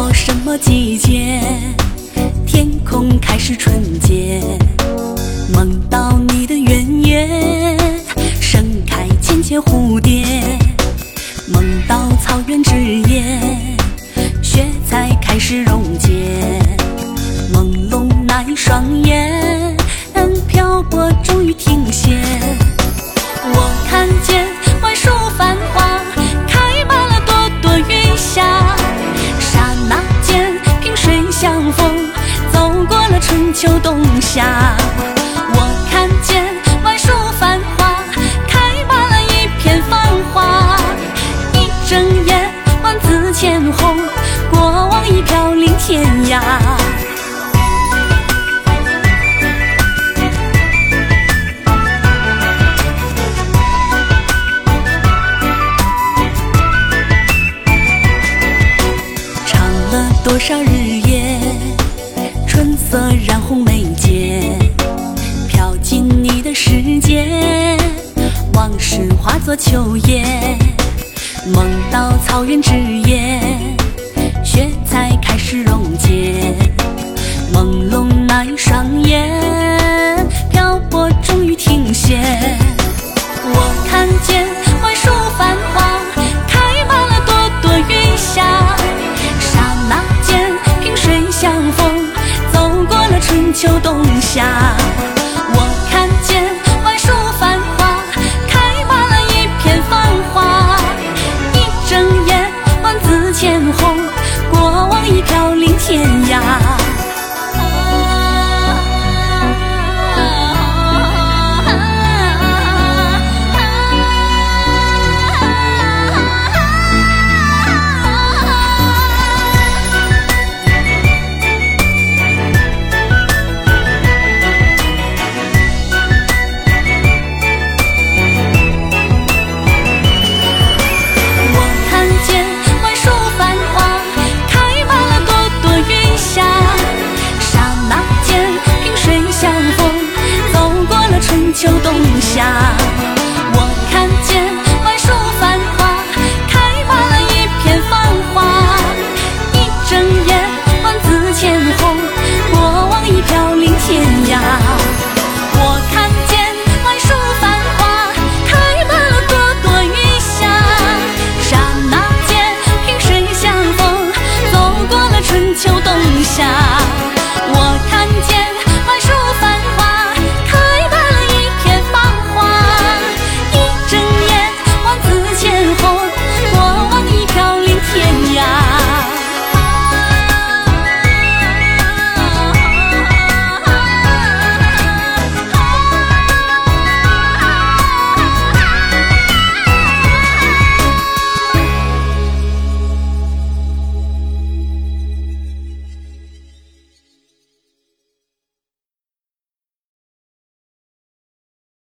到什么季节？天空开始纯洁。梦到你的圆月，盛开千千蝴蝶。梦到草原之。下。我看见万树繁花，开满了一片繁华。一睁眼，万紫千红，过往已飘零天涯。唱了多少日夜，春色染红，世界，往事化作秋叶，梦到草原之夜，雪才开始溶解，朦胧那一双眼，漂泊终于停歇。我看见万树繁花，开满了朵朵云霞。刹那间，萍水相逢，走过了春秋冬夏。千红，过往已飘零天涯。刹